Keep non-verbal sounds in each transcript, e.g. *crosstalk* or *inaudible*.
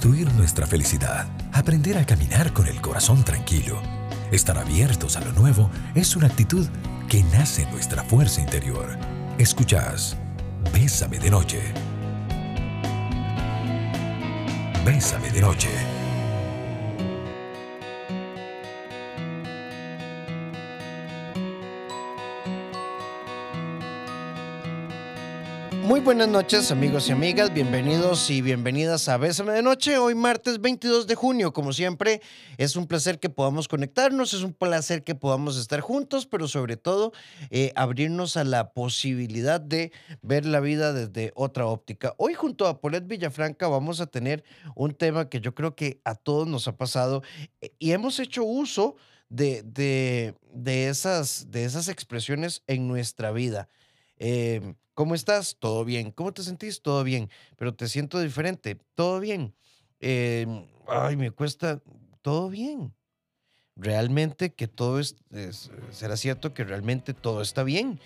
construir nuestra felicidad, aprender a caminar con el corazón tranquilo, estar abiertos a lo nuevo es una actitud que nace en nuestra fuerza interior. Escuchas Bésame de noche. Bésame de noche. Muy buenas noches amigos y amigas, bienvenidos y bienvenidas a Bésame de Noche, hoy martes 22 de junio, como siempre es un placer que podamos conectarnos, es un placer que podamos estar juntos, pero sobre todo eh, abrirnos a la posibilidad de ver la vida desde otra óptica. Hoy junto a Polet Villafranca vamos a tener un tema que yo creo que a todos nos ha pasado eh, y hemos hecho uso de, de, de esas, de esas expresiones en nuestra vida. Eh, ¿Cómo estás? Todo bien. ¿Cómo te sentís? Todo bien. Pero te siento diferente. Todo bien. Em, ay, me cuesta. Todo bien. Realmente que todo es, será cierto que realmente todo está bien.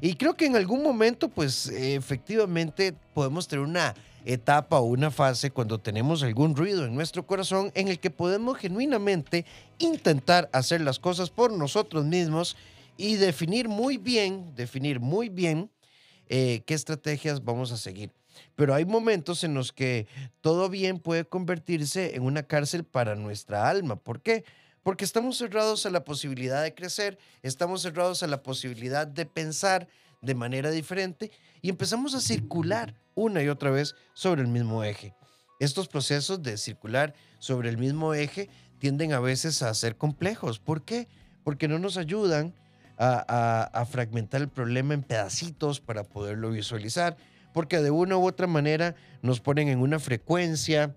Y creo que en algún momento, pues efectivamente podemos tener una etapa o una fase cuando tenemos algún ruido en nuestro corazón en el que podemos genuinamente intentar hacer las cosas por nosotros mismos y definir muy bien, definir muy bien eh, qué estrategias vamos a seguir. Pero hay momentos en los que todo bien puede convertirse en una cárcel para nuestra alma. ¿Por qué? Porque estamos cerrados a la posibilidad de crecer, estamos cerrados a la posibilidad de pensar de manera diferente y empezamos a circular una y otra vez sobre el mismo eje. Estos procesos de circular sobre el mismo eje tienden a veces a ser complejos. ¿Por qué? Porque no nos ayudan a, fragmentar el problema en pedacitos para poderlo visualizar, porque de una u otra manera nos ponen en una frecuencia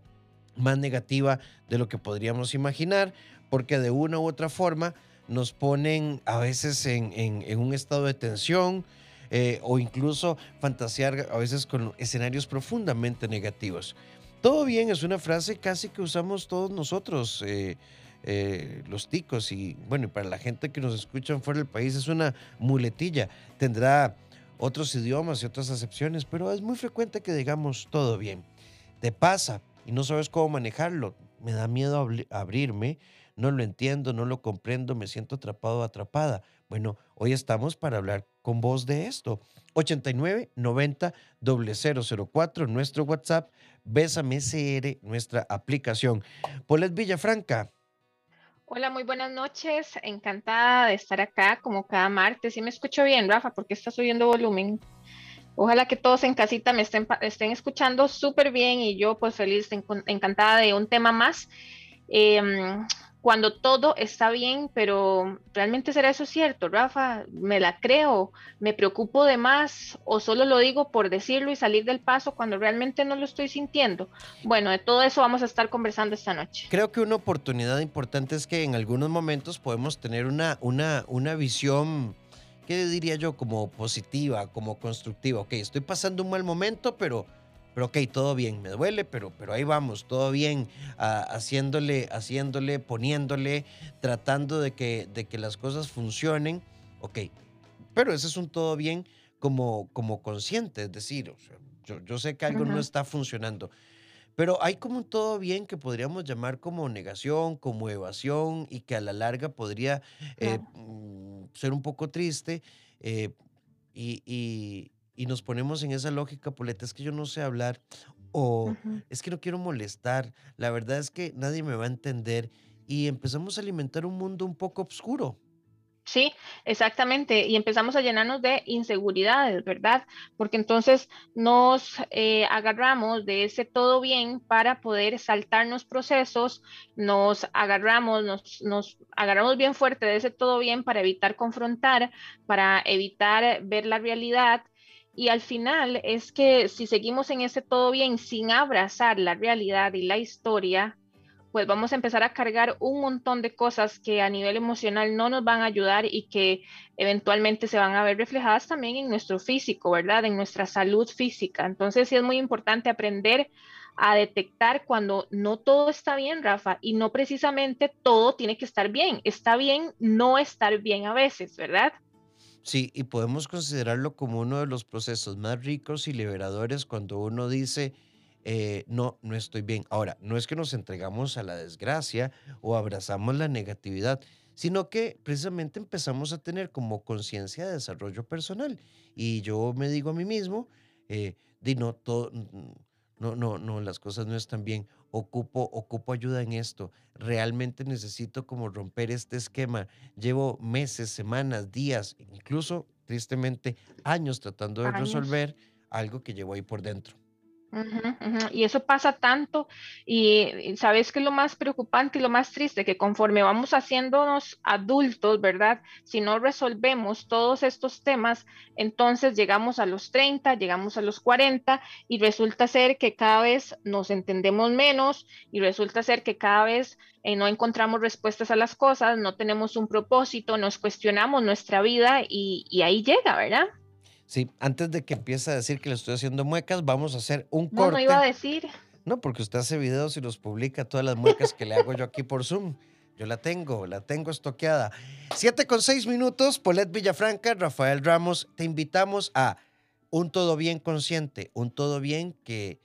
más negativa de lo que podríamos imaginar, porque de una u otra forma nos ponen a veces en, un estado de tensión eh, o incluso fantasear a veces con escenarios profundamente negativos. Todo bien es una frase casi que usamos todos nosotros. Eh, eh, los ticos y bueno, y para la gente que nos escuchan fuera del país es una muletilla. Tendrá otros idiomas y otras acepciones, pero es muy frecuente que digamos todo bien. Te pasa y no sabes cómo manejarlo. Me da miedo abrirme, no lo entiendo, no lo comprendo, me siento atrapado o atrapada. Bueno, hoy estamos para hablar con vos de esto. 89 90 0004, nuestro WhatsApp, Bésame SR, nuestra aplicación. Polet Villafranca, Hola, muy buenas noches. Encantada de estar acá como cada martes. ¿Sí me escucho bien, Rafa? porque está subiendo volumen? Ojalá que todos en casita me estén, estén escuchando súper bien y yo pues feliz, encantada de un tema más. Em, cuando todo está bien, pero ¿realmente será eso cierto, Rafa? ¿Me la creo? ¿Me preocupo de más? ¿O solo lo digo por decirlo y salir del paso cuando realmente no lo estoy sintiendo? Bueno, de todo eso vamos a estar conversando esta noche. Creo que una oportunidad importante es que en algunos momentos podemos tener una, una, una visión, ¿qué diría yo? Como positiva, como constructiva. Ok, estoy pasando un mal momento, pero pero ok, todo bien, me duele, pero, pero ahí vamos, todo bien, haciéndole, haciéndole, poniéndole, tratando de que, de que las cosas funcionen, ok, pero ese es un todo bien como, como consciente, es decir, yo, yo, sé que algo no está funcionando, pero hay como un todo bien que podríamos llamar como negación, como evasión y que a la larga podría eh, mm, ser un poco triste eh, y, y nos ponemos en esa lógica, Poleta, es que yo no sé hablar o es que no quiero molestar, la verdad es que nadie me va a entender y empezamos a alimentar un mundo un poco oscuro. Sí, exactamente. Y empezamos a llenarnos de inseguridades, ¿verdad? Porque entonces nos eh, agarramos de ese todo bien para poder saltarnos procesos, nos agarramos, nos, nos agarramos bien fuerte de ese todo bien para evitar confrontar, para evitar ver la realidad y al final es que si seguimos en ese todo bien sin abrazar la realidad y la historia, pues vamos a empezar a cargar un montón de cosas que a nivel emocional no nos van a ayudar y que eventualmente se van a ver reflejadas también en nuestro físico, ¿verdad? En nuestra salud física. Entonces sí es muy importante aprender a detectar cuando no todo está bien, Rafa, y no precisamente todo tiene que estar bien. Está bien no estar bien a veces, ¿verdad? Sí, y podemos considerarlo como uno de los procesos más ricos y liberadores cuando uno dice, eh, no, no estoy bien. Ahora, no es que nos entregamos a la desgracia o abrazamos la negatividad, sino que precisamente empezamos a tener como conciencia de desarrollo personal. Y yo me digo a mí mismo, eh, di no, todo, no, no, no, las cosas no están bien. Ocupo, ocupo ayuda en esto. Realmente necesito como romper este esquema. Llevo meses, semanas, días, incluso tristemente años tratando de resolver algo que llevo ahí por dentro. Y eso pasa tanto y, sabes que lo más preocupante y lo más triste, que conforme vamos haciéndonos adultos, ¿verdad? Si no resolvemos todos estos temas, entonces llegamos a los 30, llegamos a los 40 y resulta ser que cada vez nos entendemos menos y resulta ser que cada vez eh, no encontramos respuestas a las cosas, no tenemos un propósito, nos cuestionamos nuestra vida y, y ahí llega, ¿verdad? Sí, antes de que empiece a decir que le estoy haciendo muecas, vamos a hacer un corte. No, no iba a decir. No, porque usted hace videos y los publica todas las muecas que le hago yo aquí por Zoom. Yo la tengo, la tengo estoqueada. Siete con seis minutos, Polet Villafranca, Rafael Ramos, te invitamos a un todo bien consciente, un todo bien que,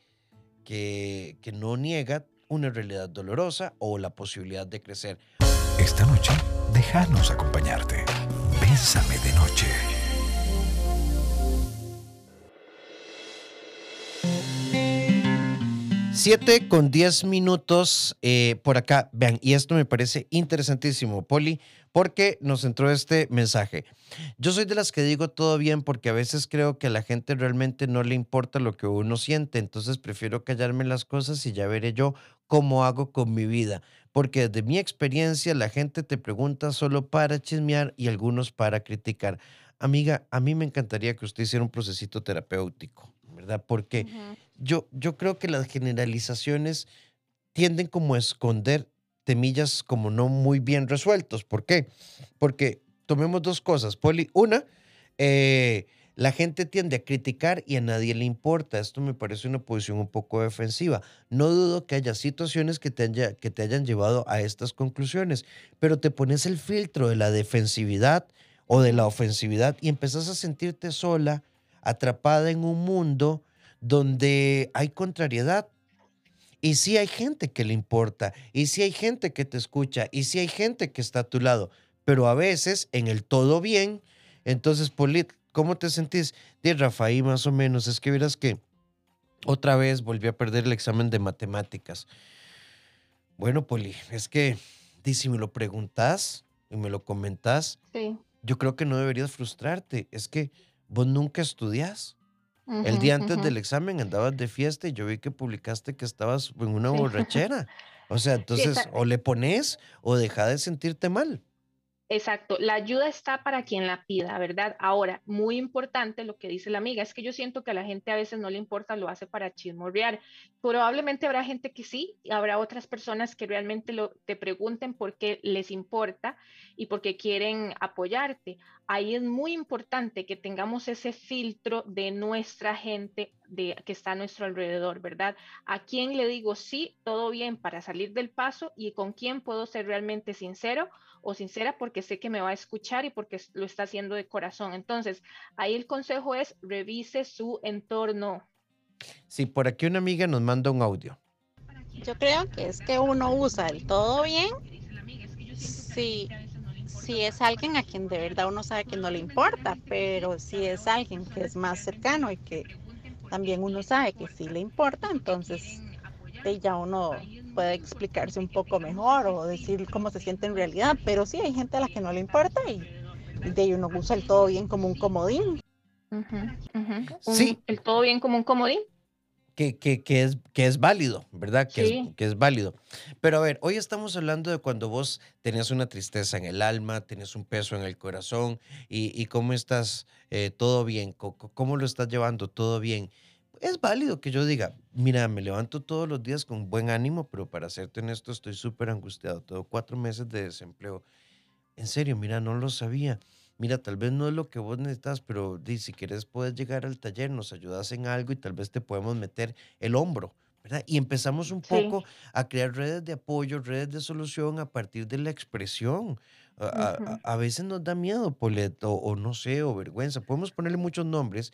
que, que no niega una realidad dolorosa o la posibilidad de crecer. Esta noche, déjanos acompañarte. Bésame de noche. 7 con 10 minutos eh, por acá. Vean, y esto me parece interesantísimo, Poli, porque nos entró este mensaje. Yo soy de las que digo todo bien porque a veces creo que a la gente realmente no le importa lo que uno siente, entonces prefiero callarme las cosas y ya veré yo cómo hago con mi vida. Porque desde mi experiencia la gente te pregunta solo para chismear y algunos para criticar. Amiga, a mí me encantaría que usted hiciera un procesito terapéutico, ¿verdad? Porque yo, yo creo que las generalizaciones tienden como a esconder temillas como no muy bien resueltos. ¿Por qué? Porque tomemos dos cosas, Poli. Una, eh, la gente tiende a criticar y a nadie le importa. Esto me parece una posición un poco defensiva. No dudo que haya situaciones que te, haya, que te hayan llevado a estas conclusiones, pero te pones el filtro de la defensividad o de la ofensividad y empezás a sentirte sola, atrapada en un mundo donde hay contrariedad. Y sí hay gente que le importa, y sí hay gente que te escucha, y sí hay gente que está a tu lado, pero a veces en el todo bien, entonces, Polit, ¿cómo te sentís? De Rafaí, más o menos, es que verás que otra vez volví a perder el examen de matemáticas. Bueno, Poli, es que si me lo preguntas y me lo comentas, yo creo que no deberías frustrarte. Es que vos nunca estudias el día antes del examen andabas de fiesta y yo vi que publicaste que estabas en una *laughs* borrachera. O sea, entonces o le pones o deja de sentirte mal. Exacto, la ayuda está para quien la pida, ¿verdad? Ahora, muy importante lo que dice la amiga, es que yo siento que a la gente a veces no le importa, lo hace para chismorrear. Probablemente habrá gente que sí, y habrá otras personas que realmente lo, te pregunten por qué les importa y por qué quieren apoyarte. Ahí es muy importante que tengamos ese filtro de nuestra gente de, que está a nuestro alrededor, ¿verdad? ¿A quién le digo sí, todo bien para salir del paso y con quién puedo ser realmente sincero? o sincera porque sé que me va a escuchar y porque lo está haciendo de corazón. Entonces, ahí el consejo es revise su entorno. Sí, por aquí una amiga nos manda un audio. Yo creo que es que uno usa el todo bien si, si es alguien a quien de verdad uno sabe que no le importa, pero si es alguien que es más cercano y que también uno sabe que sí le importa, entonces ya uno puede explicarse un poco mejor o decir cómo se siente en realidad, pero sí hay gente a la que no le importa y, de ahí uno usa el todo bien como un comodín. Sí. El todo bien como un comodín. Que, que, que, es, que es válido, ¿verdad? Que, es, que es válido. Pero a ver, hoy estamos hablando de cuando vos tenías una tristeza en el alma, tenías un peso en el corazón y, y cómo estás, eh, todo bien, cómo lo estás llevando, todo bien es válido que yo diga, mira, me levanto todos los días con buen ánimo, pero para serte honesto estoy súper angustiado. Tengo cuatro meses de desempleo. En serio, mira, no lo sabía. Mira, tal vez no es lo que vos necesitas, pero di, si quieres puedes llegar al taller, nos ayudas en algo y tal vez te podemos meter el hombro, ¿verdad? Y empezamos un poco a crear redes de apoyo, redes de solución a partir de la expresión. A, veces nos da miedo, Poleto, o no sé, o vergüenza. Podemos ponerle muchos nombres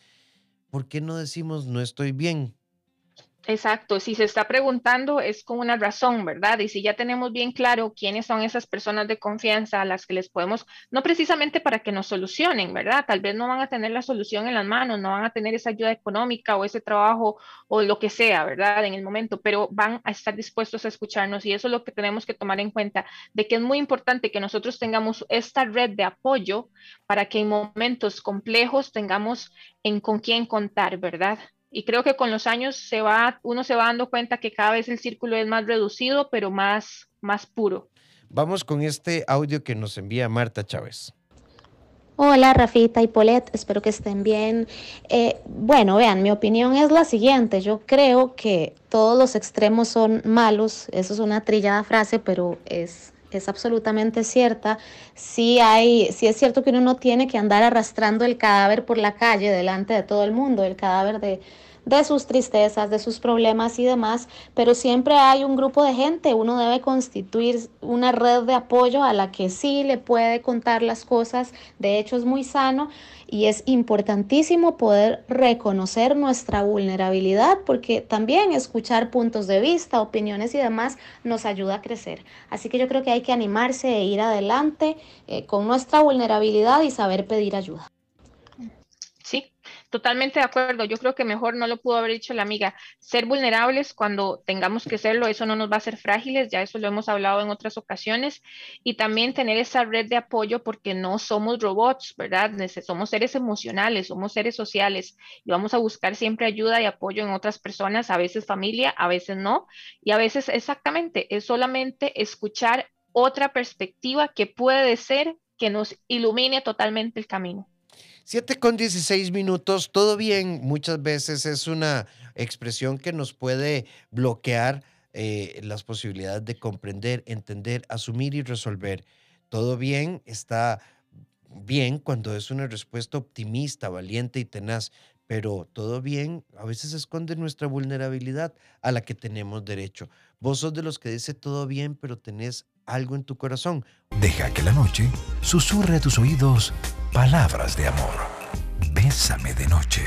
¿por qué no decimos no estoy bien? Exacto, si se está preguntando es con una razón, ¿verdad? Y si ya tenemos bien claro quiénes son esas personas de confianza a las que les podemos, no precisamente para que nos solucionen, ¿verdad? Tal vez no van a tener la solución en las manos, no van a tener esa ayuda económica o ese trabajo o lo que sea, ¿verdad? En el momento, pero van a estar dispuestos a escucharnos y eso es lo que tenemos que tomar en cuenta, de que es muy importante que nosotros tengamos esta red de apoyo para que en momentos complejos tengamos en con quién contar, ¿verdad? Y creo que con los años se va, uno se va dando cuenta que cada vez el círculo es más reducido, pero más, más puro. Vamos con este audio que nos envía Marta Chávez. Hola Rafita y Polet, espero que estén bien. Eh, bueno, vean, mi opinión es la siguiente. Yo creo que todos los extremos son malos. Eso es una trillada frase, pero es, es absolutamente cierta. Sí, hay, sí es cierto que uno no tiene que andar arrastrando el cadáver por la calle delante de todo el mundo, el cadáver de, de sus tristezas, de sus problemas y demás, pero siempre hay un grupo de gente, uno debe constituir una red de apoyo a la que sí le puede contar las cosas, de hecho es muy sano y es importantísimo poder reconocer nuestra vulnerabilidad porque también escuchar puntos de vista, opiniones y demás nos ayuda a crecer. Así que yo creo que hay que animarse e ir adelante eh, con nuestra vulnerabilidad y saber pedir ayuda. Sí, Totalmente de acuerdo. Yo creo que mejor no lo pudo haber dicho la amiga. Ser vulnerables cuando tengamos que serlo, eso no nos va a hacer frágiles, ya eso lo hemos hablado en otras ocasiones. Y también tener esa red de apoyo porque no somos robots, ¿verdad? Somos seres emocionales, somos seres sociales y vamos a buscar siempre ayuda y apoyo en otras personas, a veces familia, a veces no. Y a veces exactamente es solamente escuchar otra perspectiva que puede ser que nos ilumine totalmente el camino. 7 con 16 minutos, todo bien, muchas veces es una expresión que nos puede bloquear eh, las posibilidades de comprender, entender, asumir y resolver. Todo bien está bien cuando es una respuesta optimista, valiente y tenaz, pero todo bien a veces esconde nuestra vulnerabilidad a la que tenemos derecho. Vos sos de los que dice todo bien, pero tenés algo en tu corazón. Deja que la noche susurre a tus oídos palabras de amor. Bésame de noche.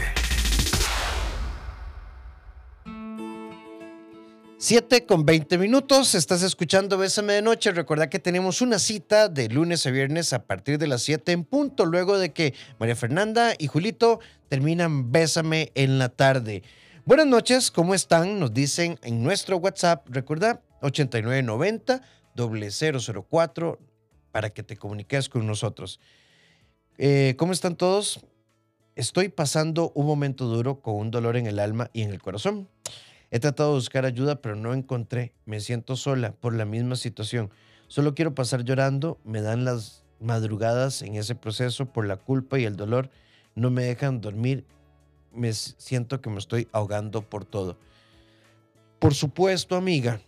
7 con 20 minutos, estás escuchando Bésame de Noche. Recuerda que tenemos una cita de lunes a viernes a partir de las 7 en punto, luego de que María Fernanda y Julito terminan Bésame en la tarde. Buenas noches, ¿cómo están? Nos dicen en nuestro WhatsApp, recuerda, 8990 004 para que te comuniques con nosotros. Eh, ¿Cómo están todos? Estoy pasando un momento duro con un dolor en el alma y en el corazón. He tratado de buscar ayuda, pero no encontré. Me siento sola por la misma situación. Solo quiero pasar llorando. Me dan las madrugadas en ese proceso por la culpa y el dolor. No me dejan dormir. Me siento que me estoy ahogando por todo. Por supuesto, amiga,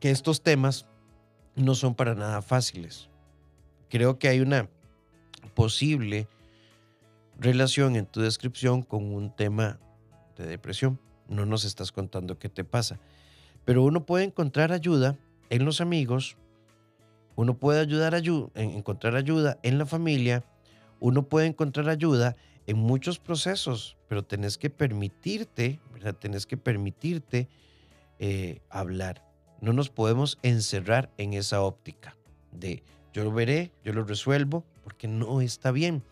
que estos temas no son para nada fáciles. Creo que hay una posible relación en tu descripción con un tema de depresión. No nos estás contando qué te pasa. Pero uno puede encontrar ayuda en los amigos, uno puede ayudar a encontrar ayuda en la familia, uno puede encontrar ayuda en muchos procesos, pero tenés que permitirte, ¿verdad? Que permitirte eh, hablar. No nos podemos encerrar en esa óptica de yo lo veré, yo lo resuelvo, porque no está bien.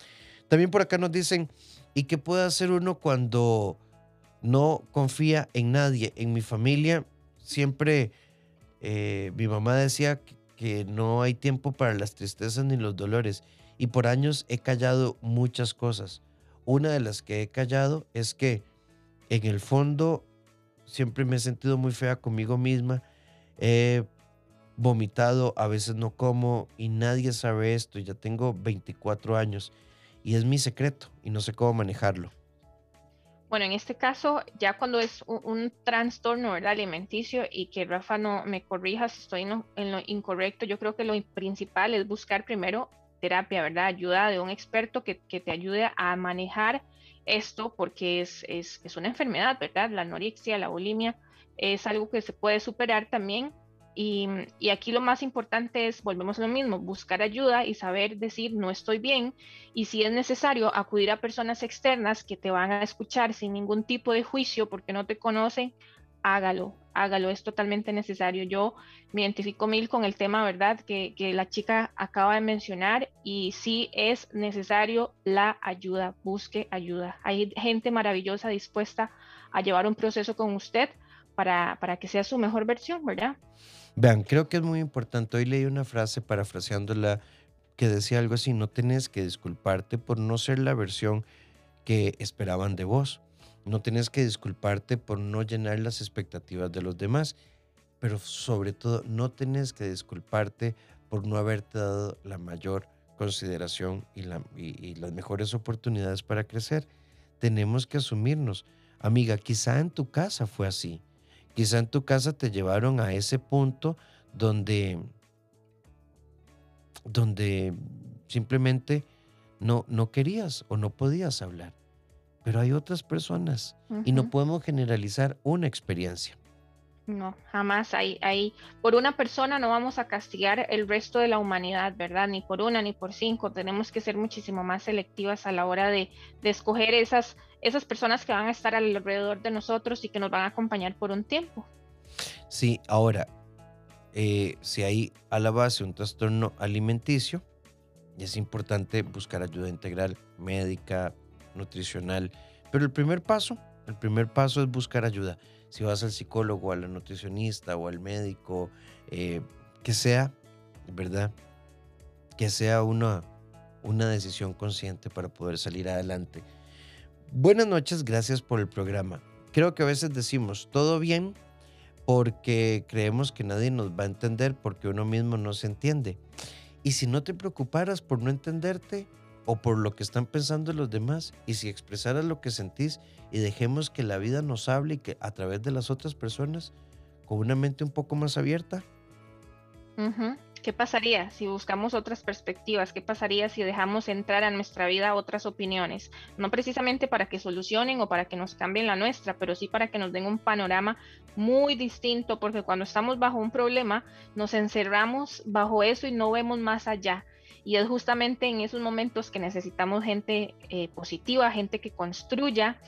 También por acá nos dicen, ¿y qué puede hacer uno cuando no confía en nadie? En mi familia siempre eh, mi mamá decía que no hay tiempo para las tristezas ni los dolores y por años he callado muchas cosas. Una de las que he callado es que en el fondo siempre me he sentido muy fea conmigo misma. Vomitado, a veces no como y nadie sabe esto. Ya tengo 24 años y es mi secreto y no sé cómo manejarlo. Bueno, en este caso, ya cuando es un, trastorno alimenticio y que Rafa no me corrija si estoy en lo, incorrecto, yo creo que lo principal es buscar primero terapia, ¿verdad? Ayuda de un experto que, te ayude a manejar esto porque es, es, es una enfermedad, ¿verdad? La anorexia, la bulimia es algo que se puede superar también Y, aquí lo más importante es, volvemos a lo mismo, buscar ayuda y saber decir no estoy bien y si es necesario acudir a personas externas que te van a escuchar sin ningún tipo de juicio porque no te conocen, hágalo, hágalo, es totalmente necesario. Yo me identifico mil con el tema, ¿verdad? Que, que, la chica acaba de mencionar y sí es necesario la ayuda, busque ayuda. Hay gente maravillosa dispuesta a llevar un proceso con usted para, para que sea su mejor versión, ¿verdad? Vean, creo que es muy importante. Hoy leí una frase parafraseándola que decía algo así, no tenés que disculparte por no ser la versión que esperaban de vos no tienes que disculparte por no llenar las expectativas de los demás, pero sobre todo no tienes que disculparte por no haberte dado la mayor consideración y, las mejores oportunidades para crecer. Tenemos que asumirnos. Amiga, quizá en tu casa fue así. Quizá en tu casa te llevaron a ese punto donde, donde simplemente no, no querías o no podías hablar pero hay otras personas y no podemos generalizar una experiencia. No, jamás hay, hay, por una persona no vamos a castigar el resto de la humanidad, ¿verdad? Ni por una ni por cinco. Tenemos que ser muchísimo más selectivas a la hora de, escoger esas, esas personas que van a estar alrededor de nosotros y que nos van a acompañar por un tiempo. Sí, ahora, eh, si hay a la base un trastorno alimenticio, es importante buscar ayuda integral médica, nutricional. Pero el primer paso, el primer paso es buscar ayuda. Si vas al psicólogo, al nutricionista o al médico, eh, que sea, ¿verdad? Que sea una, una decisión consciente para poder salir adelante. Buenas noches, gracias por el programa. Creo que a veces decimos todo bien porque creemos que nadie nos va a entender porque uno mismo no se entiende. Y si no te preocuparas por no entenderte, o por lo que están pensando los demás y si expresaras lo que sentís y dejemos que la vida nos hable y que a través de las otras personas con una mente un poco más abierta. ¿Qué pasaría si buscamos otras perspectivas? ¿Qué pasaría si dejamos entrar a nuestra vida otras opiniones? No precisamente para que solucionen o para que nos cambien la nuestra, pero sí para que nos den un panorama muy distinto, porque cuando estamos bajo un problema nos encerramos bajo eso y no vemos más allá. Y es justamente en esos momentos que necesitamos gente eh, positiva, gente que construya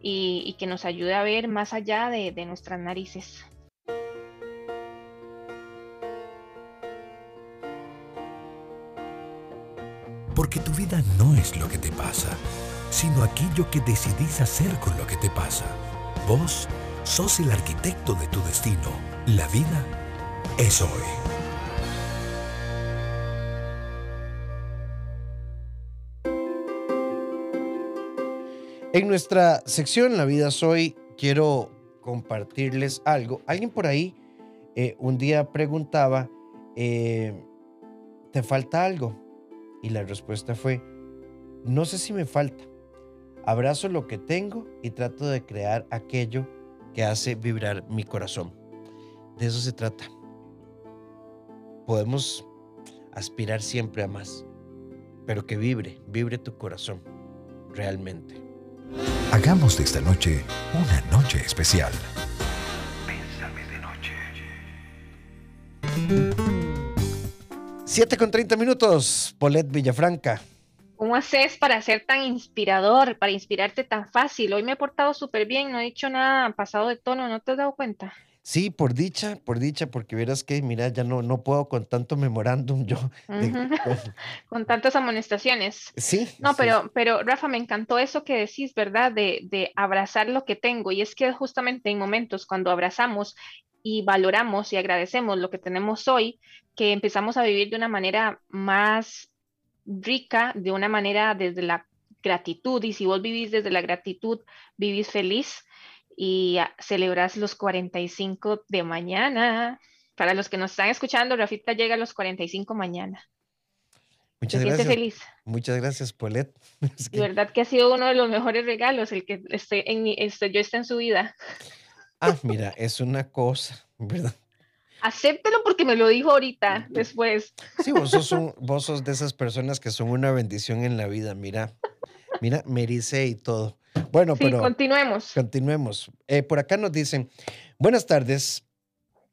y, que nos ayude a ver más allá de, de nuestras narices. Porque tu vida no es lo que te pasa, sino aquello que decidís hacer con lo que te pasa. Vos sos el arquitecto de tu destino. La vida es hoy. En nuestra sección La vida soy, quiero compartirles algo. Alguien por ahí eh, un día preguntaba, eh, ¿te falta algo? Y la respuesta fue, no sé si me falta. Abrazo lo que tengo y trato de crear aquello que hace vibrar mi corazón. De eso se trata. Podemos aspirar siempre a más, pero que vibre, vibre tu corazón, realmente. Hagamos de esta noche una noche especial. Pésame de noche. 7 con 30 minutos, Polet Villafranca. ¿Cómo haces para ser tan inspirador, para inspirarte tan fácil? Hoy me he portado súper bien, no he dicho nada pasado de tono, ¿no te has dado cuenta? Sí, por dicha, por dicha, porque verás que, mira, ya no, no puedo con tanto memorándum yo. *laughs* *laughs* con tantas amonestaciones. Sí. No, pero, pero Rafa, me encantó eso que decís, ¿verdad? De, de abrazar lo que tengo. Y es que justamente en momentos cuando abrazamos y valoramos y agradecemos lo que tenemos hoy, que empezamos a vivir de una manera más rica, de una manera desde la gratitud. Y si vos vivís desde la gratitud, vivís feliz y celebras los 45 de mañana. Para los que nos están escuchando, Rafita llega a los 45 mañana. Muchas gracias. feliz. Muchas gracias, Paulette. *laughs* De verdad que ha sido uno de los mejores regalos el que esté en mi, este, yo esté en su vida. Ah, mira, es una cosa, ¿verdad? Acéptelo porque me lo dijo ahorita, después. Sí, vos sos, vos sos de esas personas que son una bendición en la vida, mira. Mira, merece y todo. Bueno, pero. Continuemos. Continuemos. Eh, por acá nos dicen: Buenas tardes.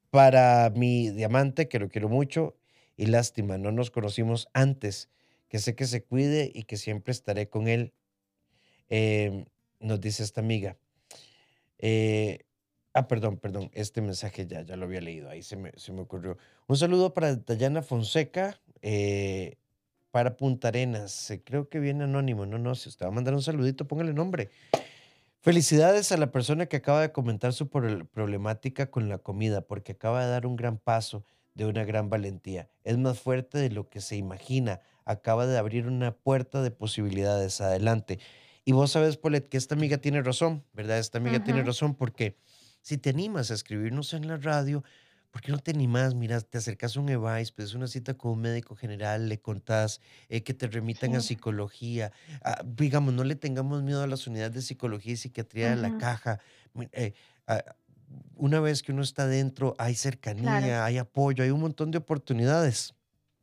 para mi diamante, que lo quiero mucho, y lástima, no nos conocimos antes, que sé que se cuide y que siempre estaré con él, em, nos dice esta amiga. Eh, ah, perdón, perdón, este mensaje ya, ya lo había leído, ahí se me, se me ocurrió. Un saludo para Dayana Fonseca, eh, para Punta Arenas, creo que viene anónimo, no, no, si usted va a mandar un saludito, póngale nombre. Felicidades a la persona que acaba de comentar su problemática con la comida, porque acaba de dar un gran paso de una gran valentía. Es más fuerte de lo que se imagina. Acaba de abrir una puerta de posibilidades adelante. Y vos sabes, Polet, que esta amiga tiene razón, ¿verdad? Esta amiga tiene razón porque si te animas a escribirnos en la radio, ¿por qué no te animas? Mira, te acercas a un EVAIS, pides una cita con un médico general, le contás eh, que te remitan a psicología. Ah, digamos, no le tengamos miedo a las unidades de psicología y psiquiatría de la caja. Eh, ah, una vez que uno está dentro, hay cercanía, hay apoyo, hay un montón de oportunidades.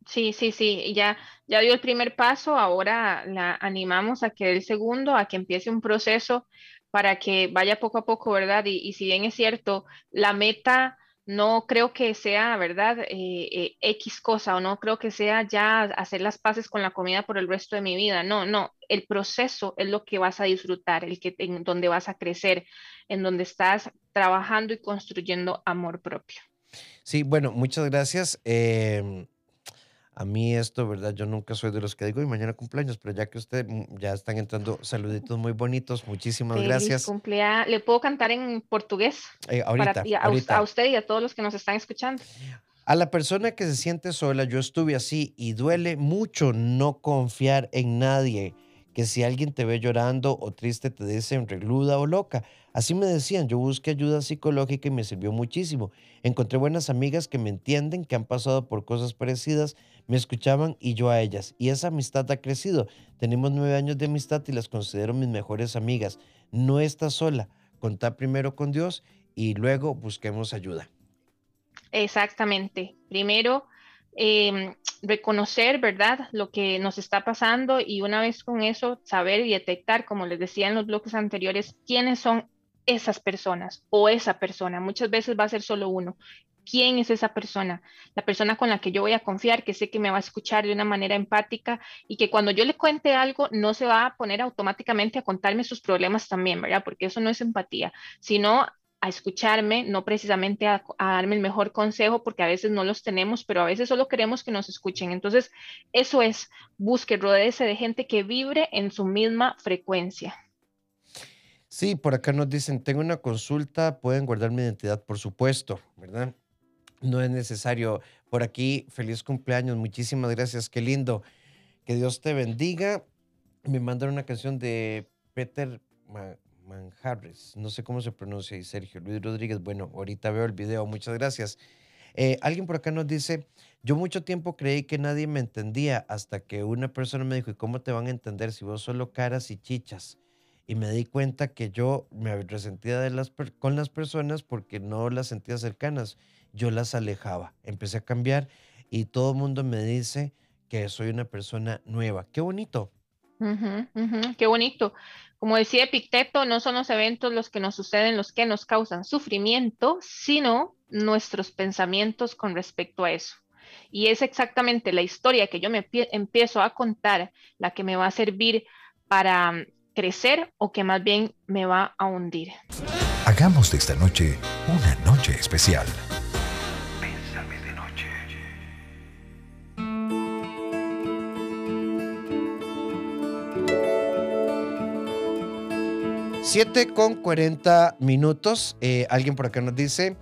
Sí, sí, sí, ya, ya dio el primer paso, ahora la animamos a que dé el segundo, a que empiece un proceso para que vaya poco a poco, ¿verdad? Y, y si bien es cierto, la meta no creo que sea, ¿verdad? Eh, eh, X cosa o no creo que sea ya hacer las paces con la comida por el resto de mi vida. No, no, el proceso es lo que vas a disfrutar, el que en donde vas a crecer, en donde estás trabajando y construyendo amor propio. Sí, bueno, muchas gracias. Em, a mí esto, ¿verdad? Yo nunca soy de los que digo, y mañana cumpleaños, pero ya que usted mm, ya están entrando saluditos muy bonitos, muchísimas Feliz gracias. cumpleaños. ¿Le puedo cantar en portugués? Eh, ahorita, a, ahorita. a usted y a todos los que nos están escuchando. A la persona que se siente sola, yo estuve así y duele mucho no confiar en nadie. Que si alguien te ve llorando o triste te dicen regluda o loca. Así me decían, yo busqué ayuda psicológica y me sirvió muchísimo. Encontré buenas amigas que me entienden, que han pasado por cosas parecidas me escuchaban y yo a ellas. Y esa amistad ha crecido. Tenemos nueve años de amistad y las considero mis mejores amigas. No estás sola. Contá primero con Dios y luego busquemos ayuda. Exactamente. Primero, em, reconocer, ¿verdad?, lo que nos está pasando y una vez con eso, saber y detectar, como les decía en los bloques anteriores, quiénes son esas personas o esa persona. Muchas veces va a ser solo uno quién es esa persona, la persona con la que yo voy a confiar, que sé que me va a escuchar de una manera empática y que cuando yo le cuente algo no se va a poner automáticamente a contarme sus problemas también, ¿verdad? Porque eso no es empatía, sino a escucharme, no precisamente a, darme el mejor consejo, porque a veces no los tenemos, pero a veces solo queremos que nos escuchen. Entonces, eso es, busque, rodeese de gente que vibre en su misma frecuencia. Sí, por acá nos dicen, tengo una consulta, pueden guardar mi identidad, por supuesto, ¿verdad? No es necesario. Por aquí, feliz cumpleaños, muchísimas gracias, qué lindo. Que Dios te bendiga. Me mandaron una canción de Peter Manjarres, no sé cómo se pronuncia, y Sergio Luis Rodríguez. Bueno, ahorita veo el video, muchas gracias. Eh, alguien por acá nos dice, yo mucho tiempo creí que nadie me entendía hasta que una persona me dijo, ¿y cómo te van a entender si vos solo caras y chichas? Y me di cuenta que yo me resentía de las, con las personas porque no las sentía cercanas yo las alejaba. Empecé a cambiar y todo el mundo me dice que soy una persona nueva. Qué bonito. qué bonito. Como decía Epicteto, no son los eventos los que nos suceden los que nos causan sufrimiento, sino nuestros pensamientos con respecto a eso. Y es exactamente la historia que yo me empiezo a contar la que me va a servir para mm, crecer o que más bien me va a hundir. Hagamos de esta noche una noche especial. 7 con 40 minutos. Eh, alguien por acá nos dice,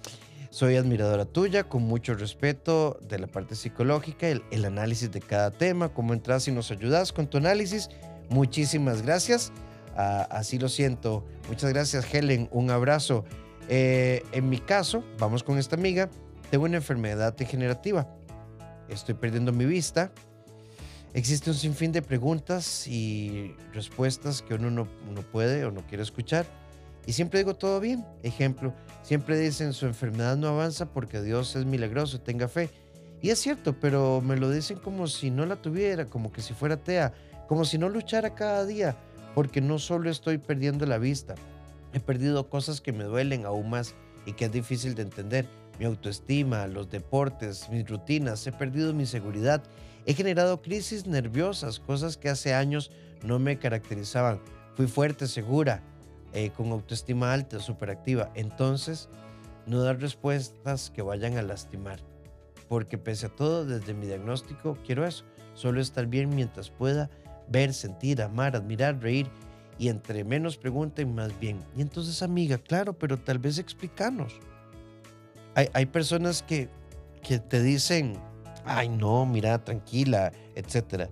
soy admiradora tuya, con mucho respeto de la parte psicológica, el, análisis de cada tema, cómo entras y nos ayudas con tu análisis. Muchísimas gracias. Ah, así lo siento. Muchas gracias, Helen. Un abrazo. Eh, en mi caso, vamos con esta amiga, tengo una enfermedad degenerativa. Estoy perdiendo mi vista, Existe un sinfín de preguntas y respuestas que uno no, puede o no quiere escuchar. Y siempre digo todo bien. Ejemplo, siempre dicen su enfermedad no avanza porque Dios es milagroso, tenga fe. Y es cierto, pero me lo dicen como si no la tuviera, como que si fuera tea, como si no luchara cada día, porque no solo estoy perdiendo la vista, he perdido cosas que me duelen aún más y que es difícil de entender. Mi autoestima, los deportes, mis rutinas, he perdido mi seguridad, he generado crisis nerviosas, cosas que hace años no me caracterizaban. Fui fuerte, segura, eh, con autoestima alta, superactiva. Entonces, no dar respuestas que vayan a lastimar. Porque pese a todo, desde mi diagnóstico, quiero eso. Solo estar bien mientras pueda ver, sentir, amar, admirar, reír. Y entre menos pregunten, más bien. Y entonces, amiga, claro, pero tal vez explícanos. Hay, hay personas que, que te dicen, ay, no, mira, tranquila, etc.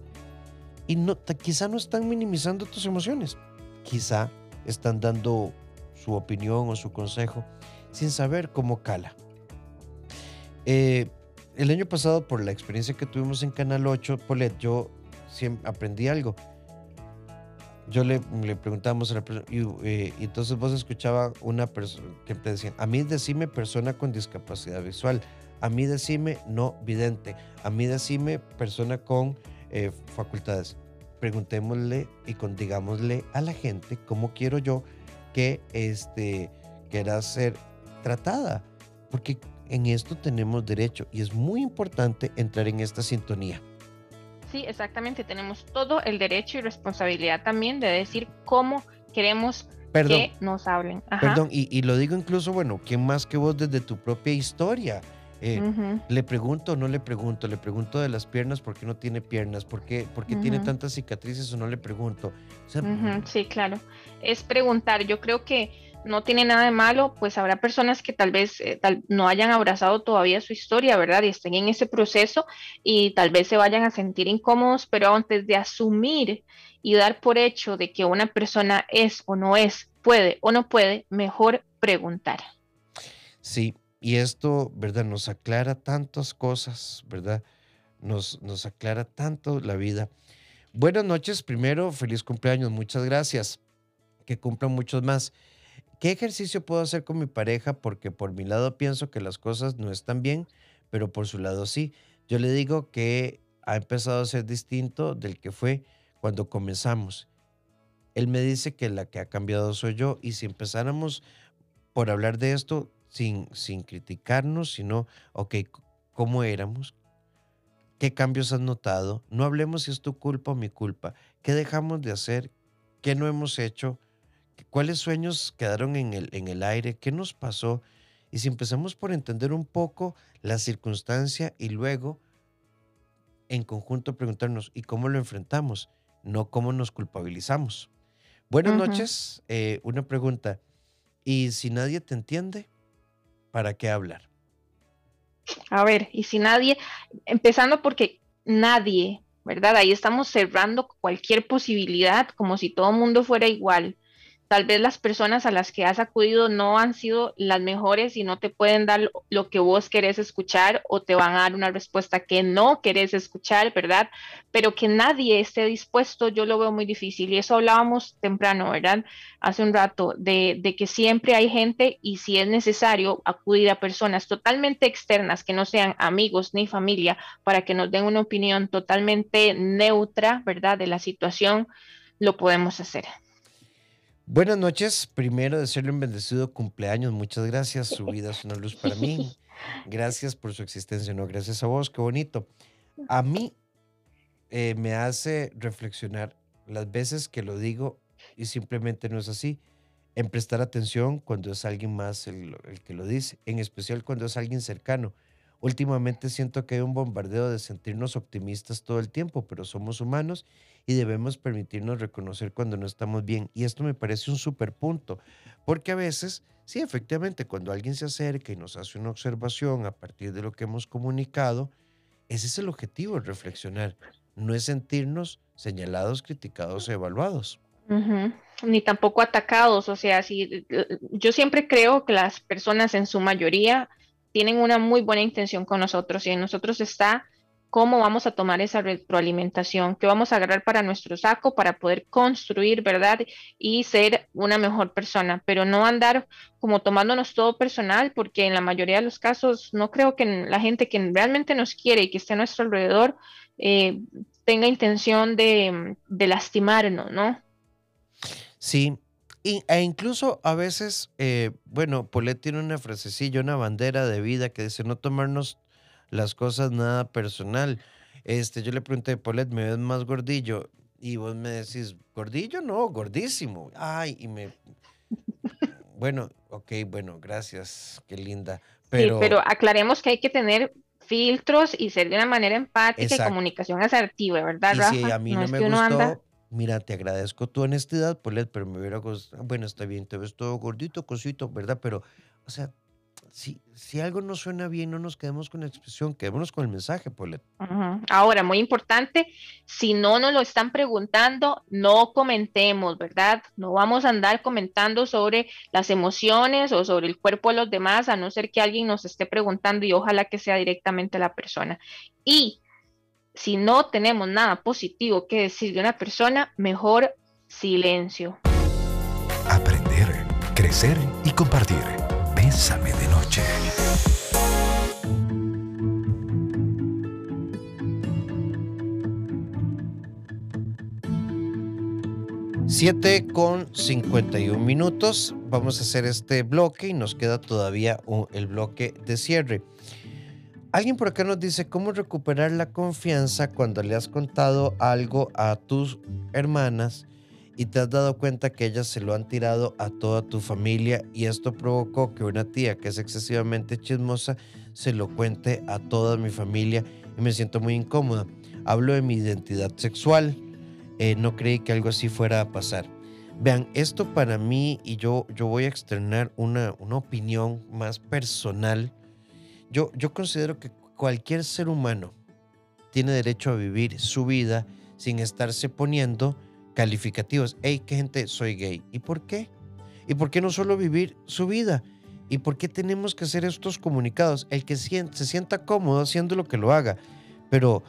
Y no, quizá no están minimizando tus emociones. Quizá están dando su opinión o su consejo sin saber cómo cala. Eh, el año pasado, por la experiencia que tuvimos en Canal 8, Polet, yo siempre aprendí algo. Yo le, le preguntábamos a la persona, eh, y, entonces vos escuchaba una persona que te decía, a mí decime persona con discapacidad visual, a mí decime no vidente, a mí decime persona con eh, facultades. Preguntémosle y con, digámosle a la gente cómo quiero yo que este, quiera ser tratada, porque en esto tenemos derecho y es muy importante entrar en esta sintonía. Sí, exactamente, tenemos todo el derecho y responsabilidad también de decir cómo queremos que nos hablen. Perdón, y, lo digo incluso, bueno, ¿quién más que vos desde tu propia historia? Eh, le pregunto o no le pregunto, le pregunto de las piernas, ¿por qué no tiene piernas? ¿Por qué, tiene tantas cicatrices o no le pregunto? sí, claro. Es preguntar. Yo creo que no tiene nada de malo, pues habrá personas que tal vez eh, no hayan abrazado todavía su historia, ¿verdad? Y estén en ese proceso y tal vez se vayan a sentir incómodos, pero antes de asumir y dar por hecho de que una persona es o no es, puede o no puede, mejor preguntar. Sí, y esto, ¿verdad? Nos aclara tantas cosas, ¿verdad? Nos, nos aclara tanto la vida. Buenas noches, primero, feliz cumpleaños, muchas gracias. Que cumplan muchos más. ¿Qué ejercicio puedo hacer con mi pareja? Porque por mi lado pienso que las cosas no están bien, pero por su lado sí. Yo le digo que ha empezado a ser distinto del que fue cuando comenzamos. Él me dice que la que ha cambiado soy yo y si empezáramos por hablar de esto sin, sin criticarnos, sino, ok, ¿cómo éramos? ¿Qué cambios has notado? No hablemos si es tu culpa o mi culpa. ¿Qué dejamos de hacer? ¿Qué no hemos hecho? ¿Cuáles sueños quedaron en el, en el aire? ¿Qué nos pasó? Y si empezamos por entender un poco la circunstancia y luego en conjunto preguntarnos, ¿y cómo lo enfrentamos? No cómo nos culpabilizamos. Buenas noches. Eh, una pregunta. ¿Y si nadie te entiende? ¿Para qué hablar? A ver, y si nadie, empezando porque nadie, ¿verdad? Ahí estamos cerrando cualquier posibilidad como si todo el mundo fuera igual tal vez las personas a las que has acudido no han sido las mejores y no te pueden dar lo que vos querés escuchar o te van a dar una respuesta que no querés escuchar, ¿verdad? Pero que nadie esté dispuesto, yo lo veo muy difícil. Y eso hablábamos temprano, ¿verdad? Hace un rato, de, de que siempre hay gente y si es necesario acudir a personas totalmente externas que no sean amigos ni familia para que nos den una opinión totalmente neutra, ¿verdad? De la situación, lo podemos hacer. Buenas noches. Primero, desearle un bendecido cumpleaños. Muchas gracias. Su vida es una luz para mí. Gracias por su existencia. No, gracias a vos. Qué bonito. A mí eh, me hace reflexionar las veces que lo digo y simplemente no es así. En prestar atención cuando es alguien más el que lo dice, en especial cuando es alguien cercano. Últimamente siento que hay un bombardeo de sentirnos optimistas todo el tiempo, pero somos humanos y debemos permitirnos reconocer cuando no estamos bien. Y esto me parece un super punto, porque a veces, sí, efectivamente, cuando alguien se acerca y nos hace una observación a partir de lo que hemos comunicado, ese es el objetivo, reflexionar. No es sentirnos señalados, criticados evaluados. Ni tampoco atacados. O sea, si, yo siempre creo que las personas en su mayoría tienen una muy buena intención con nosotros y en nosotros está cómo vamos a tomar esa retroalimentación, qué vamos a agarrar para nuestro saco para poder construir, ¿verdad? Y ser una mejor persona, pero no andar como tomándonos todo personal, porque en la mayoría de los casos no creo que la gente que realmente nos quiere y que esté a nuestro alrededor eh, tenga intención de, lastimarnos, ¿no? Sí, e incluso a veces, eh, bueno, Polet tiene una frasecilla, una bandera de vida que dice no tomarnos las cosas nada personal. Este, yo le pregunté, Polet, ¿me ves más gordillo? Y vos me decís, ¿gordillo? No, gordísimo. Ay, y me... *laughs* Bueno, ok, bueno, gracias, qué linda. Pero... Sí, pero aclaremos que hay que tener filtros y ser de una manera empática y comunicación asertiva, ¿verdad, y Si a mí no, me gustó, mira, te agradezco tu honestidad, Polet, pero me hubiera gustado, bueno, está bien, te ves todo gordito, cosito, ¿verdad? Pero, o sea, si, si algo no suena bien, no nos quedemos con la expresión, quedémonos con el mensaje, Polet. Ahora, muy importante, si no nos lo están preguntando, no comentemos, ¿verdad? No vamos a andar comentando sobre las emociones o sobre el cuerpo de los demás, a no ser que alguien nos esté preguntando y ojalá que sea directamente la persona. Y si no tenemos nada positivo que decir de una persona, mejor silencio. Aprender, crecer y compartir. Bésame de noche. 7 con 51 minutos. Vamos a hacer este bloque y nos queda todavía el bloque de cierre. Alguien por acá nos dice cómo recuperar la confianza cuando le has contado algo a tus hermanas y te has dado cuenta que ellas se lo han tirado a toda tu familia y esto provocó que una tía que es excesivamente chismosa se lo cuente a toda mi familia y me siento muy incómoda. Hablo de mi identidad sexual. Eh, no creí que algo así fuera a pasar. Vean, esto para mí, y yo, yo voy a externar una, una opinión más personal, yo, considero que cualquier ser humano tiene derecho a vivir su vida sin estarse poniendo calificativos. Hey, qué gente, soy gay. ¿Y por qué? ¿Y por qué no solo vivir su vida? ¿Y por qué tenemos que hacer estos comunicados? El que se sienta cómodo haciendo lo que lo haga. Pero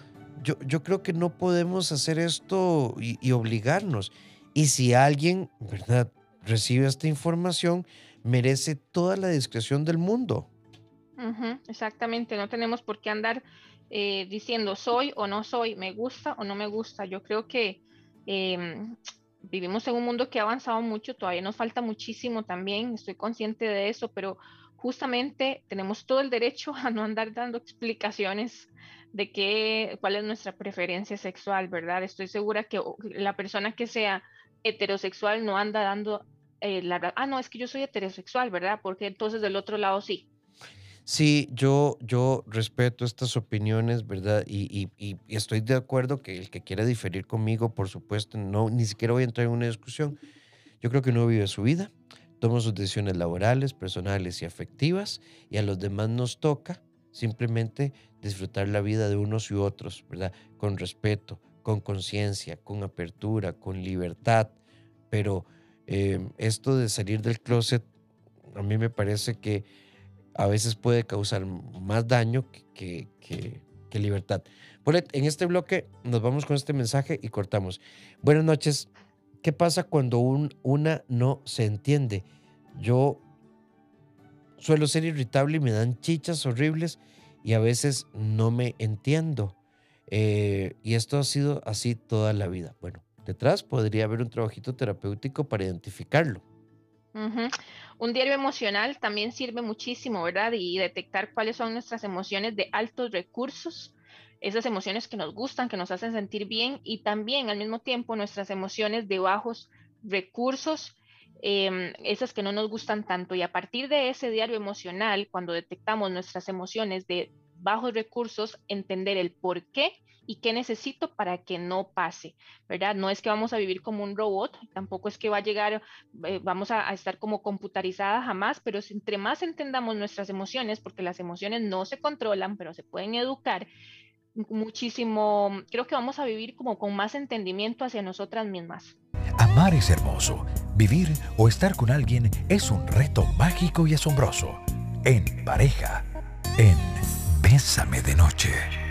yo, yo creo que no podemos hacer esto y, obligarnos. Y si alguien, ¿verdad?, recibe esta información, merece toda la discreción del mundo exactamente, no tenemos por qué andar eh, diciendo soy o no soy, me gusta o no me gusta. Yo creo que em, vivimos en un mundo que ha avanzado mucho, todavía nos falta muchísimo también, estoy consciente de eso, pero justamente tenemos todo el derecho *laughs* a no andar dando explicaciones de qué, cuál es nuestra preferencia sexual, ¿verdad? Estoy segura que la persona que sea heterosexual no anda dando eh, la... Ah, no, es que yo soy heterosexual, ¿verdad? Porque entonces del otro lado sí. Sí, yo, yo respeto estas opiniones, ¿verdad? Y, estoy de acuerdo que el que quiera diferir conmigo, por supuesto, no, ni siquiera voy a entrar en una discusión. Yo creo que uno vive su vida, toma sus decisiones laborales, personales y afectivas, y a los demás nos toca simplemente disfrutar la vida de unos y otros, ¿verdad? Con respeto, con conciencia, con apertura, con libertad. Pero eh, esto de salir del closet, a mí me parece que a veces puede causar más daño que, libertad. en este bloque nos vamos con este mensaje y cortamos. Buenas noches. ¿Qué pasa cuando un, una no se entiende? Yo suelo ser irritable y me dan chichas horribles y a veces no me entiendo. Eh, y esto ha sido así toda la vida. Bueno, detrás podría haber un trabajito terapéutico para identificarlo. Un diario emocional también sirve muchísimo, ¿verdad? Y detectar cuáles son nuestras emociones de altos recursos, esas emociones que nos gustan, que nos hacen sentir bien, y también al mismo tiempo nuestras emociones de bajos recursos, em, esas que no nos gustan tanto. Y a partir de ese diario emocional, cuando detectamos nuestras emociones de bajos recursos, entender el por qué y qué necesito para que no pase, ¿verdad? No es que vamos a vivir como un robot, tampoco es que va a llegar, eh, vamos a, estar como computarizada jamás, pero entre más entendamos nuestras emociones, porque las emociones no se controlan, pero se pueden educar, muchísimo, creo que vamos a vivir como con más entendimiento hacia nosotras mismas. Amar es hermoso, vivir o estar con alguien es un reto mágico y asombroso. En pareja, en Bésame de noche.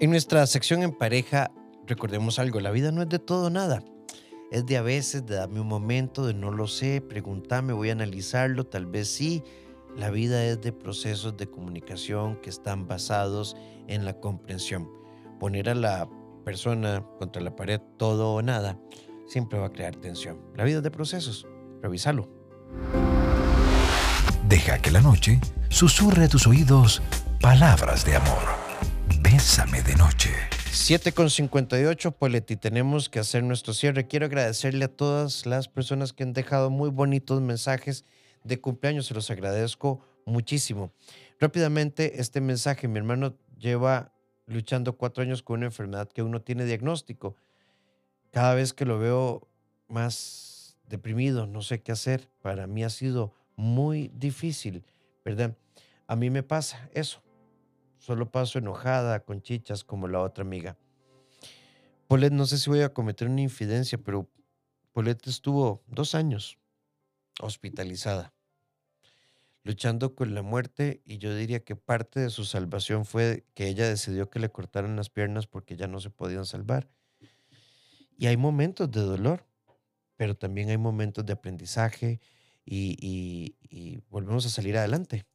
En nuestra sección en pareja, recordemos algo, la vida no es de todo nada. Es de a veces, de darme un momento, de no lo sé, pregúntame, voy a analizarlo, tal vez sí, La vida es de procesos de comunicación que están basados en la comprensión. Poner a la persona contra la pared todo o nada siempre va a crear tensión. La vida es de procesos. Revísalo. Deja que la noche susurre a tus oídos palabras de amor. Bésame de noche. 7 con 58, Poletti, tenemos que hacer nuestro cierre. Quiero agradecerle a todas las personas que han dejado muy bonitos mensajes de cumpleaños. Se los agradezco muchísimo. Rápidamente, este mensaje, mi hermano lleva luchando cuatro años con una enfermedad que uno tiene diagnóstico. Cada vez que lo veo más deprimido, no sé qué hacer. Para mí ha sido muy difícil, ¿verdad? A mí me pasa eso. Solo paso enojada, con chichas, como la otra amiga. Polet, no sé si voy a cometer una infidencia, pero Polet estuvo dos años hospitalizada, luchando con la muerte y yo diría que parte de su salvación fue que ella decidió que le cortaran las piernas porque ya no se podían salvar. Y hay momentos de dolor, pero también hay momentos de aprendizaje y, y volvemos a salir adelante.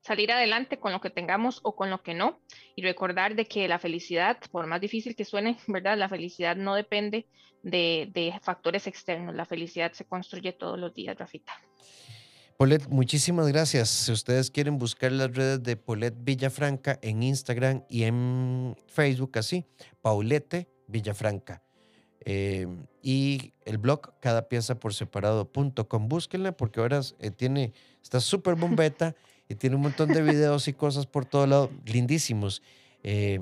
Salir adelante con lo que tengamos o con lo que no y recordar de que la felicidad, por más difícil que suene, *laughs* ¿verdad? La felicidad no depende de, factores externos, la felicidad se construye todos los días, Rafita. Polet, muchísimas gracias. Si ustedes quieren buscar las redes de Polet Villafranca en Instagram y en Facebook, así, Paulette Villafranca. Eh, y el blog cada pieza por separado.com. Búsquenla porque ahora eh, tiene, está súper bombeta *laughs* y tiene un montón de videos y cosas por todo lado, lindísimos. Eh,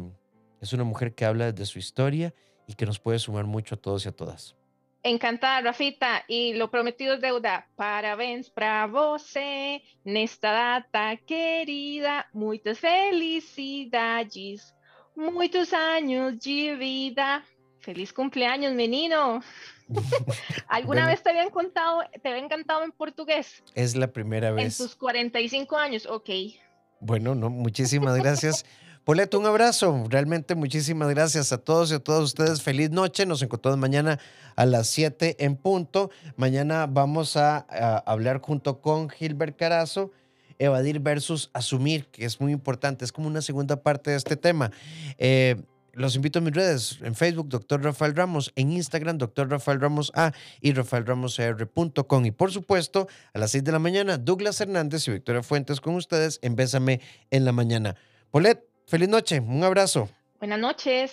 es una mujer que habla de su historia y que nos puede sumar mucho a todos y a todas. Encantada, Rafita, y lo prometido es deuda. Parabéns para você nesta data querida. Muchas felicidades, muchos años de vida. Feliz cumpleaños, menino. *laughs* ¿Alguna vez te habían contado, te habían cantado en portugués? Es la primera vez. En tus 45 años, ok. Bueno, no, muchísimas *laughs* gracias. Poleto, un abrazo. Realmente muchísimas gracias a todos y a todas ustedes. Feliz noche. Nos encontramos mañana a las 7 en punto. Mañana vamos a, hablar junto con Gilbert Carazo. Evadir versus asumir, que es muy importante. Es como una segunda parte de este tema. Eh, los invito a mis redes, en Facebook, Dr. Rafael Ramos, en Instagram, Dr. Rafael Ramos A y rafaelramosr.com. Y por supuesto, a las 6 de la mañana, Douglas Hernández y Victoria Fuentes con ustedes en Bésame en la Mañana. Polet, feliz noche, un abrazo. Buenas noches.